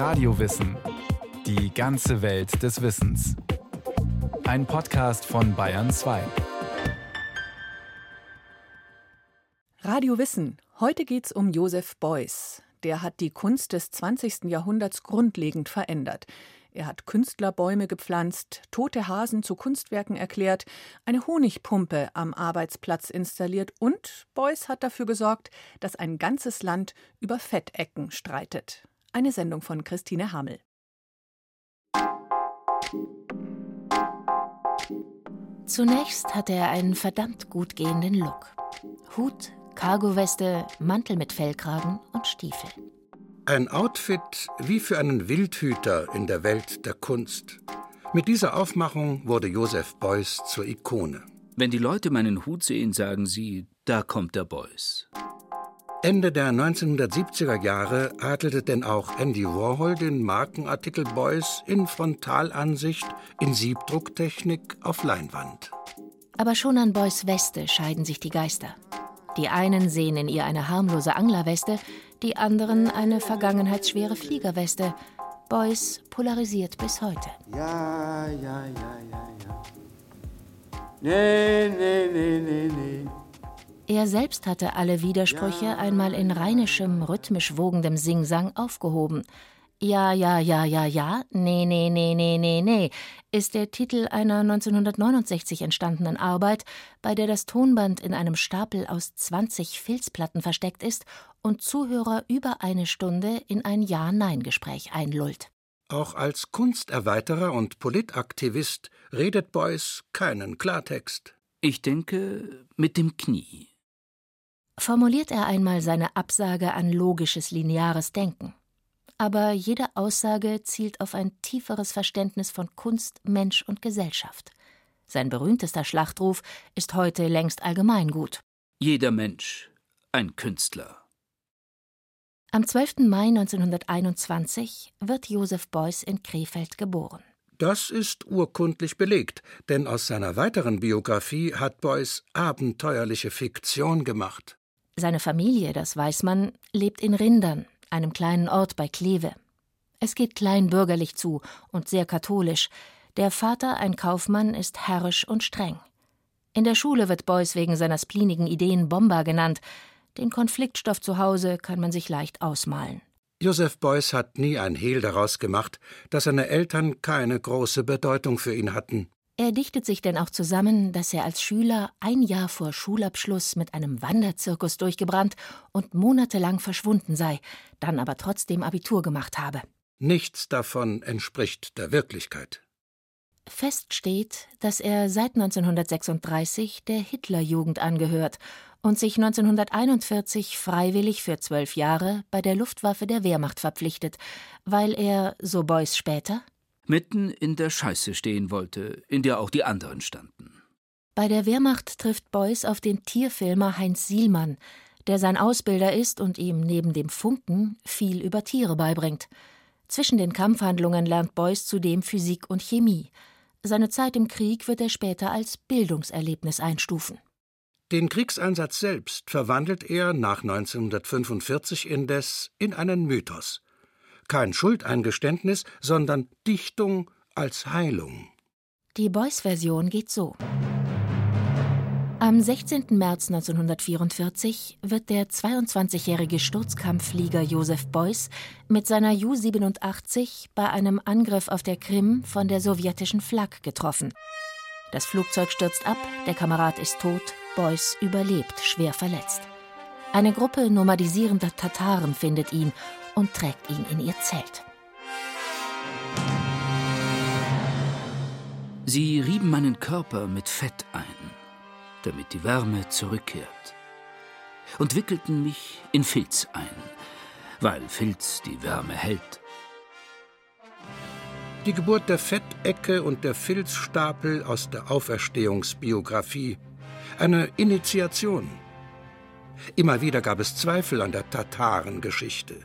Radiowissen. Die ganze Welt des Wissens. Ein Podcast von Bayern 2. Radio Wissen. Heute geht's um Joseph Beuys. Der hat die Kunst des 20. Jahrhunderts grundlegend verändert. Er hat Künstlerbäume gepflanzt, tote Hasen zu Kunstwerken erklärt, eine Honigpumpe am Arbeitsplatz installiert und Beuys hat dafür gesorgt, dass ein ganzes Land über Fettecken streitet. Eine Sendung von Christine Hamel. Zunächst hatte er einen verdammt gut gehenden Look. Hut, Cargoweste, Mantel mit Fellkragen und Stiefel. Ein Outfit wie für einen Wildhüter in der Welt der Kunst. Mit dieser Aufmachung wurde Joseph Beuys zur Ikone. Wenn die Leute meinen Hut sehen, sagen sie, da kommt der Beuys. Ende der 1970er Jahre adelte denn auch Andy Warhol den Markenartikel Beuys in Frontalansicht, in Siebdrucktechnik auf Leinwand. Aber schon an Beuys Weste scheiden sich die Geister. Die einen sehen in ihr eine harmlose Anglerweste, die anderen eine vergangenheitsschwere Fliegerweste. Beuys polarisiert bis heute. Ja, ja, ja, ja, ja. Nee, nee, nee, nee, nee. Er selbst hatte alle Widersprüche einmal in rheinischem, rhythmisch wogendem Singsang aufgehoben. Ja, ja, ja, ja, ja, nee, nee, nee, nee, nee, nee, ist der Titel einer 1969 entstandenen Arbeit, bei der das Tonband in einem Stapel aus 20 Filzplatten versteckt ist und Zuhörer über eine Stunde in ein Ja-Nein-Gespräch einlullt. Auch als Kunsterweiterer und Politaktivist redet Beuys keinen Klartext. Ich denke mit dem Knie. Formuliert er einmal seine Absage an logisches lineares Denken aber jede Aussage zielt auf ein tieferes Verständnis von Kunst, Mensch und Gesellschaft. Sein berühmtester Schlachtruf ist heute längst allgemeingut. Jeder Mensch ein Künstler. Am 12. Mai 1921 wird Josef Beuys in Krefeld geboren. Das ist urkundlich belegt, denn aus seiner weiteren Biografie hat Beuys abenteuerliche Fiktion gemacht. Seine Familie, das weiß man, lebt in Rindern, einem kleinen Ort bei Kleve. Es geht kleinbürgerlich zu und sehr katholisch. Der Vater, ein Kaufmann, ist herrisch und streng. In der Schule wird Beuys wegen seiner splinigen Ideen Bomber genannt. Den Konfliktstoff zu Hause kann man sich leicht ausmalen. Joseph Beuys hat nie ein Hehl daraus gemacht, dass seine Eltern keine große Bedeutung für ihn hatten. Er dichtet sich denn auch zusammen, dass er als Schüler ein Jahr vor Schulabschluss mit einem Wanderzirkus durchgebrannt und monatelang verschwunden sei, dann aber trotzdem Abitur gemacht habe. Nichts davon entspricht der Wirklichkeit. Fest steht, dass er seit 1936 der Hitlerjugend angehört und sich 1941 freiwillig für zwölf Jahre bei der Luftwaffe der Wehrmacht verpflichtet, weil er, so Beuys später, mitten in der Scheiße stehen wollte, in der auch die anderen standen. Bei der Wehrmacht trifft Beuys auf den Tierfilmer Heinz Sielmann, der sein Ausbilder ist und ihm neben dem Funken viel über Tiere beibringt. Zwischen den Kampfhandlungen lernt Beuys zudem Physik und Chemie. Seine Zeit im Krieg wird er später als Bildungserlebnis einstufen. Den Kriegseinsatz selbst verwandelt er nach 1945 indes in einen Mythos kein Schuldeingeständnis, sondern Dichtung als Heilung. Die Beuys-Version geht so. Am 16. März 1944 wird der 22-jährige Sturzkampfflieger Josef Beuys mit seiner Ju-87 bei einem Angriff auf der Krim von der sowjetischen Flak getroffen. Das Flugzeug stürzt ab, der Kamerad ist tot, Beuys überlebt, schwer verletzt. Eine Gruppe nomadisierender Tataren findet ihn und trägt ihn in ihr Zelt. Sie rieben meinen Körper mit Fett ein, damit die Wärme zurückkehrt, und wickelten mich in Filz ein, weil Filz die Wärme hält. Die Geburt der Fettecke und der Filzstapel aus der Auferstehungsbiografie. Eine Initiation. Immer wieder gab es Zweifel an der Tatarengeschichte.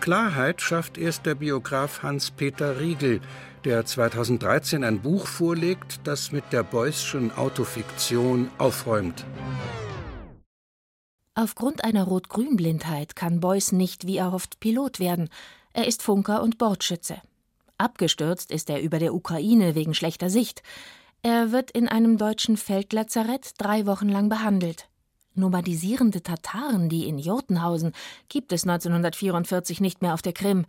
Klarheit schafft erst der Biograf Hans-Peter Riegel, der 2013 ein Buch vorlegt, das mit der Beuyschen Autofiktion aufräumt. Aufgrund einer Rot-Grün-Blindheit kann Beuys nicht wie erhofft Pilot werden. Er ist Funker und Bordschütze. Abgestürzt ist er über der Ukraine wegen schlechter Sicht. Er wird in einem deutschen Feldlazarett drei Wochen lang behandelt. Nomadisierende Tataren, die in Jotunhausen, gibt es 1944 nicht mehr auf der Krim.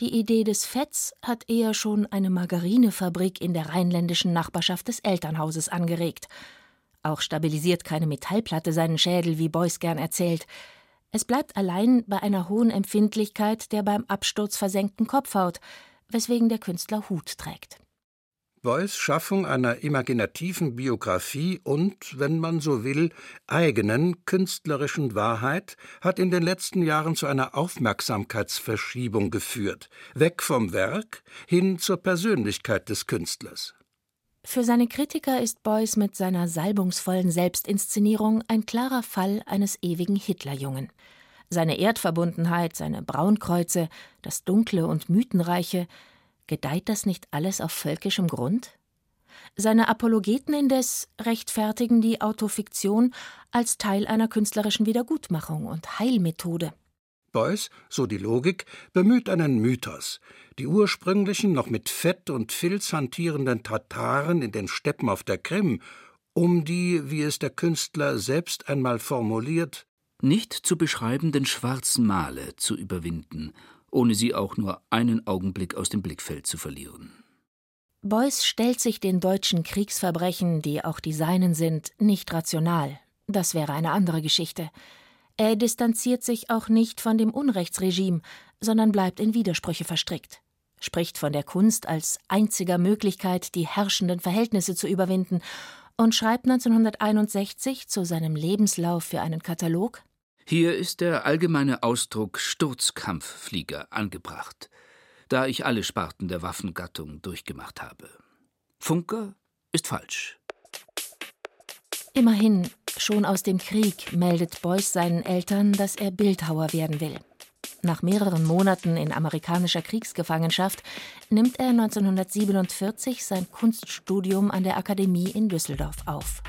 Die Idee des Fetts hat eher schon eine Margarinefabrik in der rheinländischen Nachbarschaft des Elternhauses angeregt. Auch stabilisiert keine Metallplatte seinen Schädel, wie Beuys gern erzählt. Es bleibt allein bei einer hohen Empfindlichkeit der beim Absturz versenkten Kopfhaut, weswegen der Künstler Hut trägt. Beuys Schaffung einer imaginativen Biografie und, wenn man so will, eigenen künstlerischen Wahrheit hat in den letzten Jahren zu einer Aufmerksamkeitsverschiebung geführt, weg vom Werk hin zur Persönlichkeit des Künstlers. Für seine Kritiker ist Beuys mit seiner salbungsvollen Selbstinszenierung ein klarer Fall eines ewigen Hitlerjungen. Seine Erdverbundenheit, seine Braunkreuze, das Dunkle und Mythenreiche, gedeiht das nicht alles auf völkischem Grund? Seine Apologeten indes rechtfertigen die Autofiktion als Teil einer künstlerischen Wiedergutmachung und Heilmethode. Beuys, so die Logik, bemüht einen Mythos. Die ursprünglichen, noch mit Fett und Filz hantierenden Tataren in den Steppen auf der Krim, um die, wie es der Künstler selbst einmal formuliert, nicht zu beschreibenden schwarzen Male zu überwinden, ohne sie auch nur einen Augenblick aus dem Blickfeld zu verlieren. Beuys stellt sich den deutschen Kriegsverbrechen, die auch die seinen sind, nicht rational. Das wäre eine andere Geschichte. Er distanziert sich auch nicht von dem Unrechtsregime, sondern bleibt in Widersprüche verstrickt, spricht von der Kunst als einziger Möglichkeit, die herrschenden Verhältnisse zu überwinden und schreibt 1961 zu seinem Lebenslauf für einen Katalog Hier ist der allgemeine Ausdruck Sturzkampfflieger angebracht, da ich alle Sparten der Waffengattung durchgemacht habe. Funker ist falsch. Immerhin, schon aus dem Krieg meldet Beuys seinen Eltern, dass er Bildhauer werden will. Nach mehreren Monaten in amerikanischer Kriegsgefangenschaft nimmt er 1947 sein Kunststudium an der Akademie in Düsseldorf auf.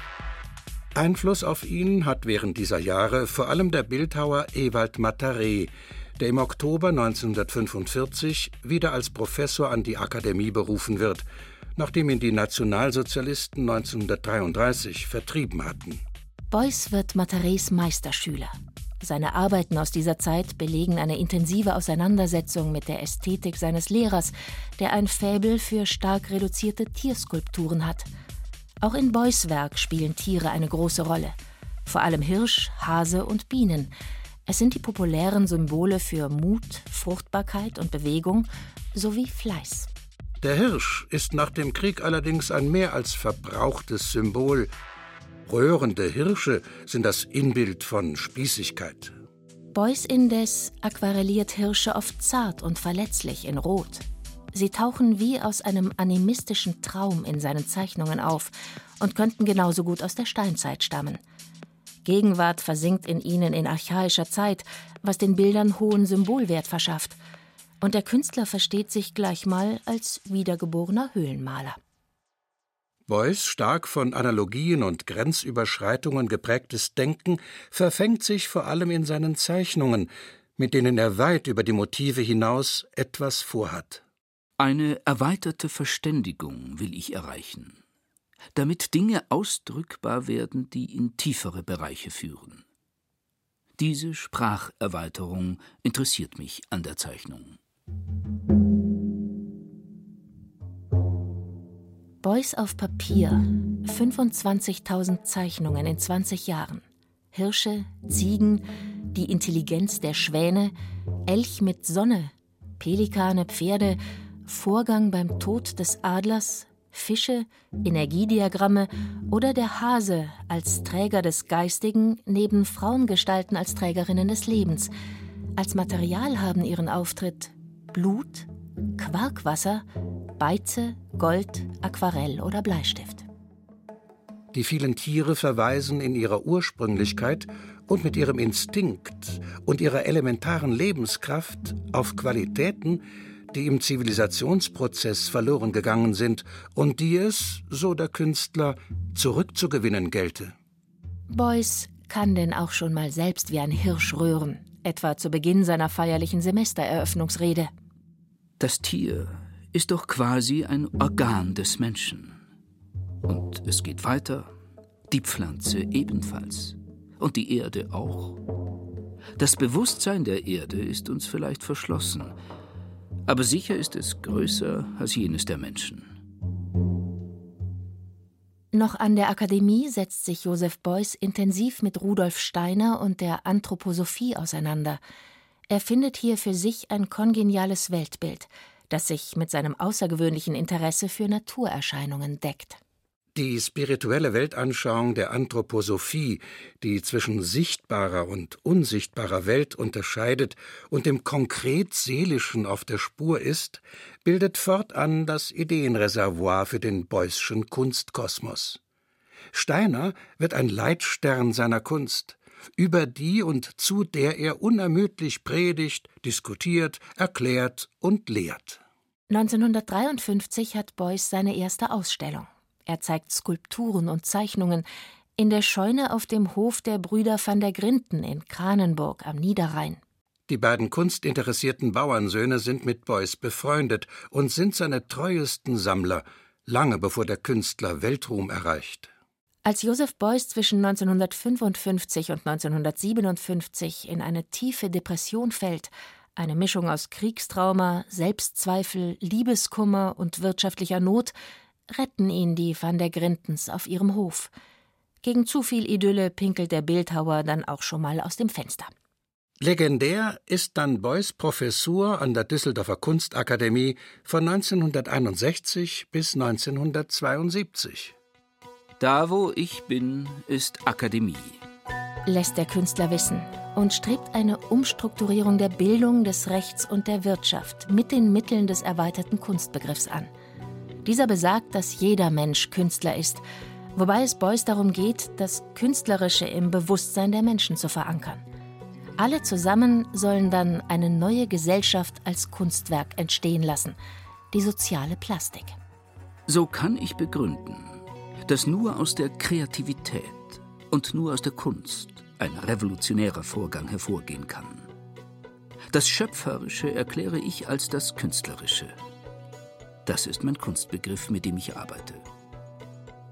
Einfluss auf ihn hat während dieser Jahre vor allem der Bildhauer Ewald Mataré, der im Oktober 1945 wieder als Professor an die Akademie berufen wird – nachdem ihn die Nationalsozialisten 1933 vertrieben hatten. Beuys wird Matarés Meisterschüler. Seine Arbeiten aus dieser Zeit belegen eine intensive Auseinandersetzung mit der Ästhetik seines Lehrers, der ein Faible für stark reduzierte Tierskulpturen hat. Auch in Beuys Werk spielen Tiere eine große Rolle. Vor allem Hirsch, Hase und Bienen. Es sind die populären Symbole für Mut, Fruchtbarkeit und Bewegung sowie Fleiß. Der Hirsch ist nach dem Krieg allerdings ein mehr als verbrauchtes Symbol. Röhrende Hirsche sind das Inbild von Spießigkeit. Beuys indes aquarelliert Hirsche oft zart und verletzlich in Rot. Sie tauchen wie aus einem animistischen Traum in seinen Zeichnungen auf und könnten genauso gut aus der Steinzeit stammen. Gegenwart versinkt in ihnen in archaischer Zeit, was den Bildern hohen Symbolwert verschafft – und der Künstler versteht sich gleich mal als wiedergeborener Höhlenmaler. Beuys stark von Analogien und Grenzüberschreitungen geprägtes Denken verfängt sich vor allem in seinen Zeichnungen, mit denen er weit über die Motive hinaus etwas vorhat. Eine erweiterte Verständigung will ich erreichen, damit Dinge ausdrückbar werden, die in tiefere Bereiche führen. Diese Spracherweiterung interessiert mich an der Zeichnung. Beuys auf Papier. 25.000 Zeichnungen in 20 Jahren. Hirsche, Ziegen, die Intelligenz der Schwäne, Elch mit Sonne, Pelikane, Pferde, Vorgang beim Tod des Adlers, Fische, Energiediagramme oder der Hase als Träger des Geistigen neben Frauengestalten als Trägerinnen des Lebens. Als Material haben ihren Auftritt Blut, Quarkwasser, Beize, Gold, Aquarell oder Bleistift. Die vielen Tiere verweisen in ihrer Ursprünglichkeit und mit ihrem Instinkt und ihrer elementaren Lebenskraft auf Qualitäten, die im Zivilisationsprozess verloren gegangen sind und die es, so der Künstler, zurückzugewinnen gelte. Beuys kann denn auch schon mal selbst wie ein Hirsch röhren, etwa zu Beginn seiner feierlichen Semestereröffnungsrede. Das Tier ist doch quasi ein Organ des Menschen. Und es geht weiter, die Pflanze ebenfalls und die Erde auch. Das Bewusstsein der Erde ist uns vielleicht verschlossen, aber sicher ist es größer als jenes der Menschen. Noch an der Akademie setzt sich Josef Beuys intensiv mit Rudolf Steiner und der Anthroposophie auseinander. Er findet hier für sich ein kongeniales Weltbild, das sich mit seinem außergewöhnlichen Interesse für Naturerscheinungen deckt. Die spirituelle Weltanschauung der Anthroposophie, die zwischen sichtbarer und unsichtbarer Welt unterscheidet und dem konkret Seelischen auf der Spur ist, bildet fortan das Ideenreservoir für den Beuyschen Kunstkosmos. Steiner wird ein Leitstern seiner Kunst, über die und zu der er unermüdlich predigt, diskutiert, erklärt und lehrt. 1953 hat Beuys seine erste Ausstellung. Er zeigt Skulpturen und Zeichnungen in der Scheune auf dem Hof der Brüder van der Grinden in Kranenburg am Niederrhein. Die beiden kunstinteressierten Bauernsöhne sind mit Beuys befreundet und sind seine treuesten Sammler, lange bevor der Künstler Weltruhm erreicht. Als Josef Beuys zwischen 1955 und 1957 in eine tiefe Depression fällt, eine Mischung aus Kriegstrauma, Selbstzweifel, Liebeskummer und wirtschaftlicher Not, retten ihn die Van der Grintens auf ihrem Hof. Gegen zu viel Idylle pinkelt der Bildhauer dann auch schon mal aus dem Fenster. Legendär ist dann Beuys Professur an der Düsseldorfer Kunstakademie von 1961 bis 1972. Da, wo ich bin, ist Akademie. Lässt der Künstler wissen und strebt eine Umstrukturierung der Bildung, des Rechts und der Wirtschaft mit den Mitteln des erweiterten Kunstbegriffs an. Dieser besagt, dass jeder Mensch Künstler ist, wobei es Beuys darum geht, das Künstlerische im Bewusstsein der Menschen zu verankern. Alle zusammen sollen dann eine neue Gesellschaft als Kunstwerk entstehen lassen, die soziale Plastik. So kann ich begründen, dass nur aus der Kreativität und nur aus der Kunst ein revolutionärer Vorgang hervorgehen kann. Das Schöpferische erkläre ich als das Künstlerische. Das ist mein Kunstbegriff, mit dem ich arbeite.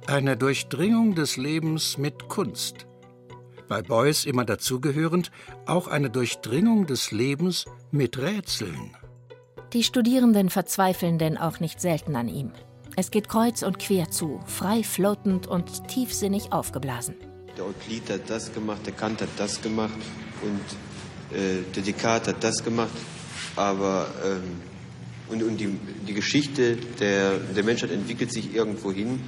Eine Durchdringung des Lebens mit Kunst. Bei Beuys immer dazugehörend auch eine Durchdringung des Lebens mit Rätseln. Die Studierenden verzweifeln denn auch nicht selten an ihm. Es geht kreuz und quer zu, frei floatend und tiefsinnig aufgeblasen. Der Euklid hat das gemacht, der Kant hat das gemacht und äh, der Descartes hat das gemacht. Aber ähm, und, und die, die Geschichte der, der Menschheit entwickelt sich irgendwo hin,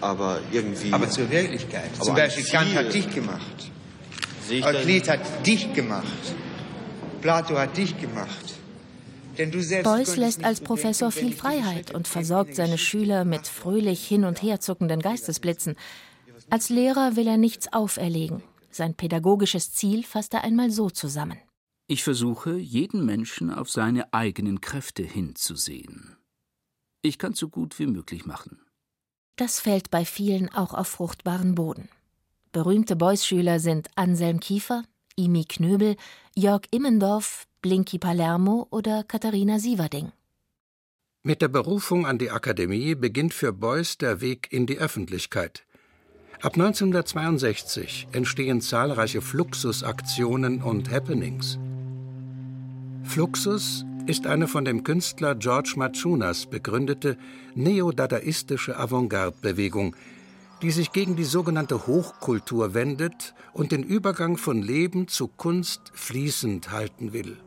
aber irgendwie. Aber zur Wirklichkeit. Aber Zum Beispiel Kant hat dich gemacht. Euklid hat dich gemacht. Plato hat dich gemacht. Beuys lässt als Professor viel Freiheit und versorgt seine Schüler mit fröhlich hin und her zuckenden Geistesblitzen. Als Lehrer will er nichts auferlegen. Sein pädagogisches Ziel fasst er einmal so zusammen. Ich versuche, jeden Menschen auf seine eigenen Kräfte hinzusehen. Ich kann so gut wie möglich machen. Das fällt bei vielen auch auf fruchtbaren Boden. Berühmte Beuys-Schüler sind Anselm Kiefer, Imi Knöbel, Jörg Immendorf, Blinky Palermo oder Katharina Sieverding. Mit der Berufung an die Akademie beginnt für Beuys der Weg in die Öffentlichkeit. Ab 1962 entstehen zahlreiche Fluxusaktionen und Happenings. Fluxus ist eine von dem Künstler George Machunas begründete neodadaistische Avantgarde-Bewegung, die sich gegen die sogenannte Hochkultur wendet und den Übergang von Leben zu Kunst fließend halten will.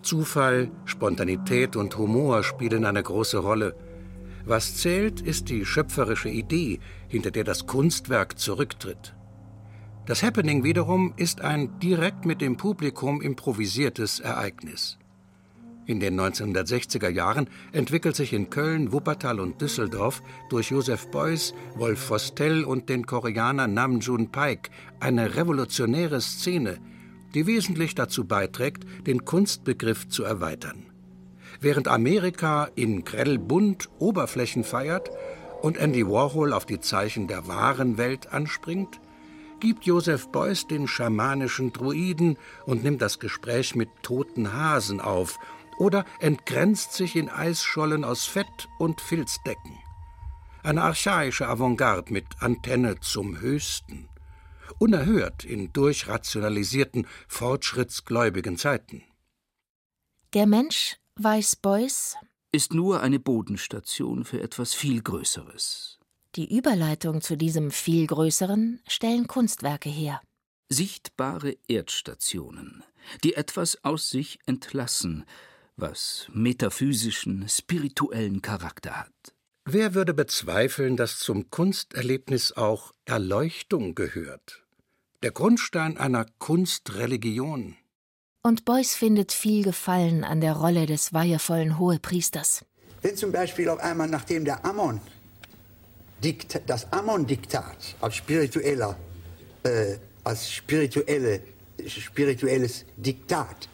Zufall, Spontanität und Humor spielen eine große Rolle. Was zählt, ist die schöpferische Idee, hinter der das Kunstwerk zurücktritt. Das Happening wiederum ist ein direkt mit dem Publikum improvisiertes Ereignis. In den 1960er Jahren entwickelt sich in Köln, Wuppertal und Düsseldorf durch Josef Beuys, Wolf Vostell und den Koreaner Nam June Paik eine revolutionäre Szene, die wesentlich dazu beiträgt, den Kunstbegriff zu erweitern. Während Amerika in grell bunt Oberflächen feiert und Andy Warhol auf die Zeichen der wahren Welt anspringt, gibt Josef Beuys den schamanischen Druiden und nimmt das Gespräch mit toten Hasen auf, oder entgrenzt sich in Eisschollen aus Fett und Filzdecken. Eine archaische Avantgarde mit Antenne zum Höchsten. Unerhört in durchrationalisierten, fortschrittsgläubigen Zeiten. Der Mensch, weiß Beuys, ist nur eine Bodenstation für etwas viel Größeres. Die Überleitung zu diesem viel Größeren stellen Kunstwerke her. Sichtbare Erdstationen, die etwas aus sich entlassen, was metaphysischen, spirituellen Charakter hat. Wer würde bezweifeln, dass zum Kunsterlebnis auch Erleuchtung gehört? Der Grundstein einer Kunstreligion. Und Beuys findet viel Gefallen an der Rolle des weihevollen Hohepriesters. Wenn zum Beispiel auf einmal, nachdem der Ammon das Ammon-Diktat als spiritueller, äh, als spirituelle, spirituelles Diktat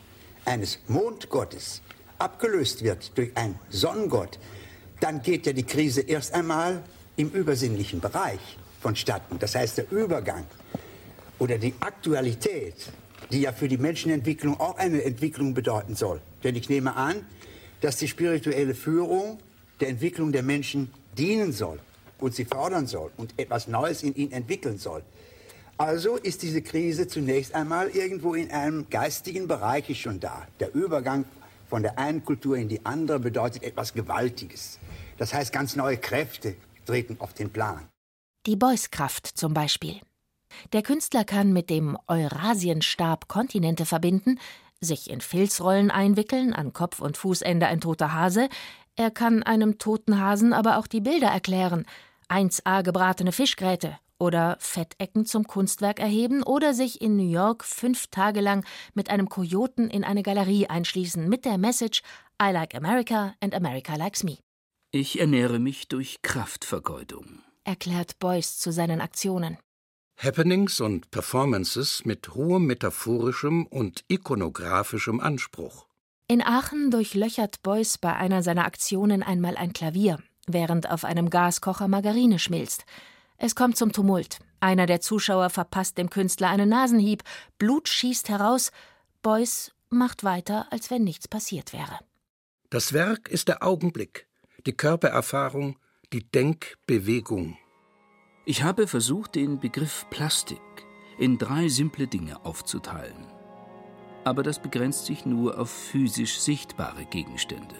eines Mondgottes abgelöst wird durch einen Sonnengott, dann geht ja die Krise erst einmal im übersinnlichen Bereich vonstatten. Das heißt, der Übergang oder die Aktualität, die ja für die Menschenentwicklung auch eine Entwicklung bedeuten soll. Denn ich nehme an, dass die spirituelle Führung der Entwicklung der Menschen dienen soll und sie fördern soll und etwas Neues in ihnen entwickeln soll. Also ist diese Krise zunächst einmal irgendwo in einem geistigen Bereich schon da. Der Übergang von der einen Kultur in die andere bedeutet etwas Gewaltiges. Das heißt, ganz neue Kräfte treten auf den Plan. Die Beuys-Kraft zum Beispiel. Der Künstler kann mit dem Eurasienstab Kontinente verbinden, sich in Filzrollen einwickeln, an Kopf und Fußende ein toter Hase. Er kann einem toten Hasen aber auch die Bilder erklären, 1a gebratene Fischgräte oder Fettecken zum Kunstwerk erheben oder sich in New York fünf Tage lang mit einem Kojoten in eine Galerie einschließen mit der Message I like America and America likes me. Ich ernähre mich durch Kraftvergeudung, erklärt Beuys zu seinen Aktionen. Happenings und Performances mit hohem metaphorischem und ikonografischem Anspruch. In Aachen durchlöchert Beuys bei einer seiner Aktionen einmal ein Klavier, während auf einem Gaskocher Margarine schmilzt. Es kommt zum Tumult. Einer der Zuschauer verpasst dem Künstler einen Nasenhieb, Blut schießt heraus, Beuys macht weiter, als wenn nichts passiert wäre. Das Werk ist der Augenblick, die Körpererfahrung, die Denkbewegung. Ich habe versucht, den Begriff Plastik in drei simple Dinge aufzuteilen. Aber das begrenzt sich nur auf physisch sichtbare Gegenstände.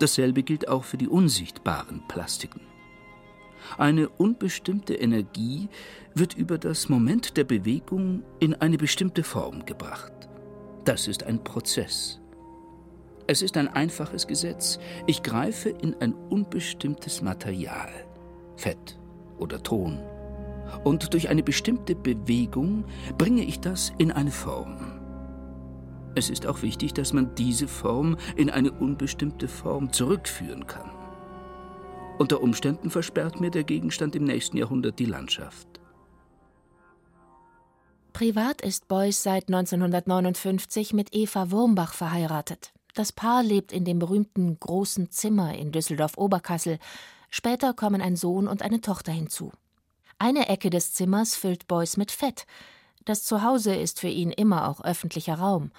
Dasselbe gilt auch für die unsichtbaren Plastiken. Eine unbestimmte Energie wird über das Moment der Bewegung in eine bestimmte Form gebracht. Das ist ein Prozess. Es ist ein einfaches Gesetz. Ich greife in ein unbestimmtes Material, Fett oder Ton, und durch eine bestimmte Bewegung bringe ich das in eine Form. Es ist auch wichtig, dass man diese Form in eine unbestimmte Form zurückführen kann. Unter Umständen versperrt mir der Gegenstand im nächsten Jahrhundert die Landschaft. Privat ist Beuys seit 1959 mit Eva Wurmbach verheiratet. Das Paar lebt in dem berühmten großen Zimmer in Düsseldorf-Oberkassel. Später kommen ein Sohn und eine Tochter hinzu. Eine Ecke des Zimmers füllt Beuys mit Fett. Das Zuhause ist für ihn immer auch öffentlicher Raum.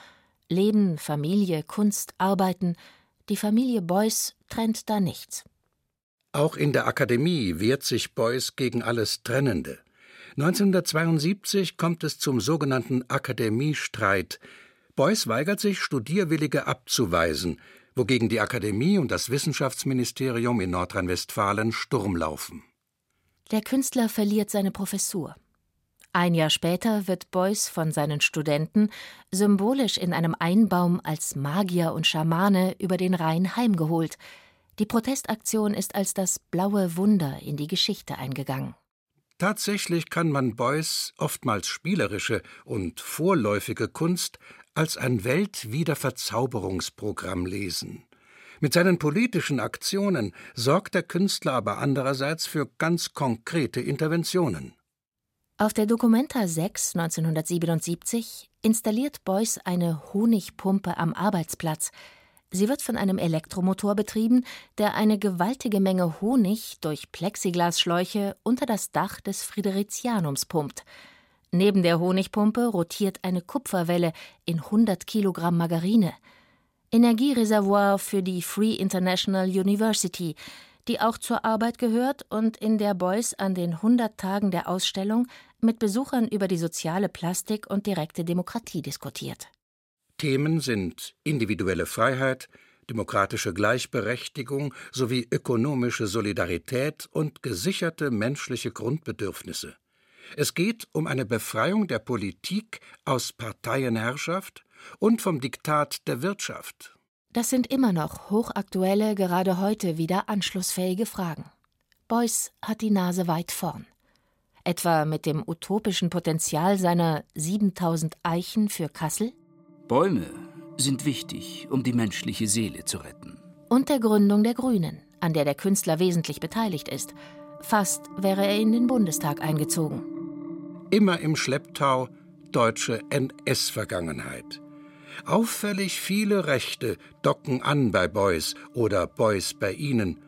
Leben, Familie, Kunst, Arbeiten. Die Familie Beuys trennt da nichts. Auch in der Akademie wehrt sich Beuys gegen alles Trennende. 1972 kommt es zum sogenannten Akademiestreit. Beuys weigert sich, Studierwillige abzuweisen, wogegen die Akademie und das Wissenschaftsministerium in Nordrhein-Westfalen Sturm laufen. Der Künstler verliert seine Professur. Ein Jahr später wird Beuys von seinen Studenten symbolisch in einem Einbaum als Magier und Schamane über den Rhein heimgeholt. Die Protestaktion ist als das blaue Wunder in die Geschichte eingegangen. Tatsächlich kann man Beuys oftmals spielerische und vorläufige Kunst als ein Weltwiederverzauberungsprogramm lesen. Mit seinen politischen Aktionen sorgt der Künstler aber andererseits für ganz konkrete Interventionen. Auf der Documenta 6 1977 installiert Beuys eine Honigpumpe am Arbeitsplatz. Sie wird von einem Elektromotor betrieben, der eine gewaltige Menge Honig durch Plexiglasschläuche unter das Dach des Fridericianums pumpt. Neben der Honigpumpe rotiert eine Kupferwelle in 100 Kilogramm Margarine. Energiereservoir für die Free International University, die auch zur Arbeit gehört und in der Beuys an den 100 Tagen der Ausstellung mit Besuchern über die soziale Plastik und direkte Demokratie diskutiert. Themen sind individuelle Freiheit, demokratische Gleichberechtigung sowie ökonomische Solidarität und gesicherte menschliche Grundbedürfnisse. Es geht um eine Befreiung der Politik aus Parteienherrschaft und vom Diktat der Wirtschaft. Das sind immer noch hochaktuelle, gerade heute wieder anschlussfähige Fragen. Beuys hat die Nase weit vorn. Etwa mit dem utopischen Potenzial seiner 7000 Eichen für Kassel? Bäume sind wichtig, um die menschliche Seele zu retten. Und der Gründung der Grünen, an der der Künstler wesentlich beteiligt ist. Fast wäre er in den Bundestag eingezogen. Immer im Schlepptau deutsche NS-Vergangenheit. Auffällig viele Rechte docken an bei Beuys oder Beuys bei ihnen.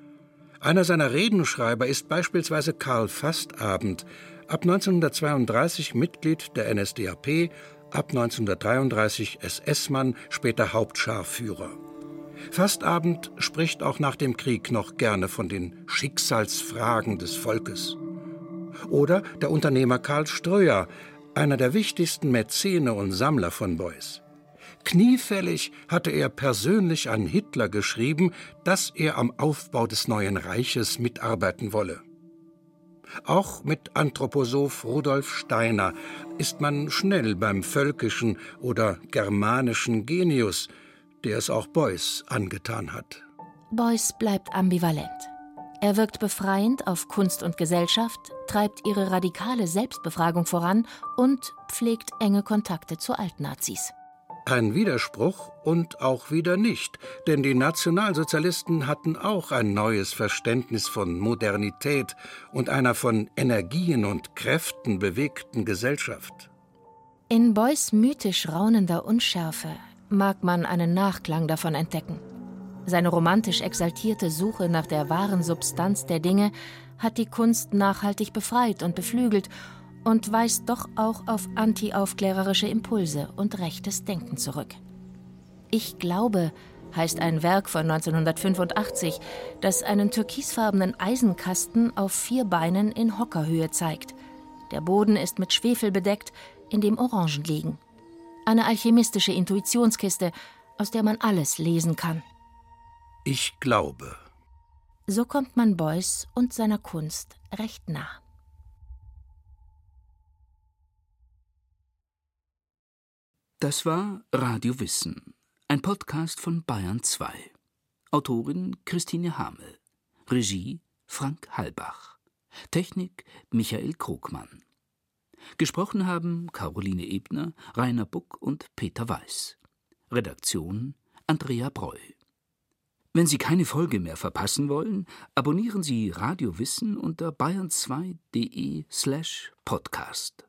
Einer seiner Redenschreiber ist beispielsweise Karl Fastabend, ab 1932 Mitglied der NSDAP, ab 1933 SS-Mann, später Hauptscharführer. Fastabend spricht auch nach dem Krieg noch gerne von den Schicksalsfragen des Volkes. Oder der Unternehmer Karl Ströer, einer der wichtigsten Mäzene und Sammler von Beuys. Kniefällig hatte er persönlich an Hitler geschrieben, dass er am Aufbau des neuen Reiches mitarbeiten wolle. Auch mit Anthroposoph Rudolf Steiner ist man schnell beim völkischen oder germanischen Genius, der es auch Beuys angetan hat. Beuys bleibt ambivalent. Er wirkt befreiend auf Kunst und Gesellschaft, treibt ihre radikale Selbstbefragung voran und pflegt enge Kontakte zu Altnazis. Ein Widerspruch und auch wieder nicht, denn die Nationalsozialisten hatten auch ein neues Verständnis von Modernität und einer von Energien und Kräften bewegten Gesellschaft. In Beuys mythisch raunender Unschärfe mag man einen Nachklang davon entdecken. Seine romantisch exaltierte Suche nach der wahren Substanz der Dinge hat die Kunst nachhaltig befreit und beflügelt und weist doch auch auf antiaufklärerische Impulse und rechtes Denken zurück. Ich glaube heißt ein Werk von 1985, das einen türkisfarbenen Eisenkasten auf vier Beinen in Hockerhöhe zeigt. Der Boden ist mit Schwefel bedeckt, in dem Orangen liegen. Eine alchemistische Intuitionskiste, aus der man alles lesen kann. Ich glaube. So kommt man Beuys und seiner Kunst recht nah. Das war Radio Wissen, ein Podcast von Bayern 2. Autorin Christine Hamel. Regie Frank Halbach. Technik Michael Krogmann. Gesprochen haben Caroline Ebner, Rainer Buck und Peter Weiß. Redaktion Andrea Breu. Wenn Sie keine Folge mehr verpassen wollen, abonnieren Sie Radio Wissen unter bayern2.de slash podcast.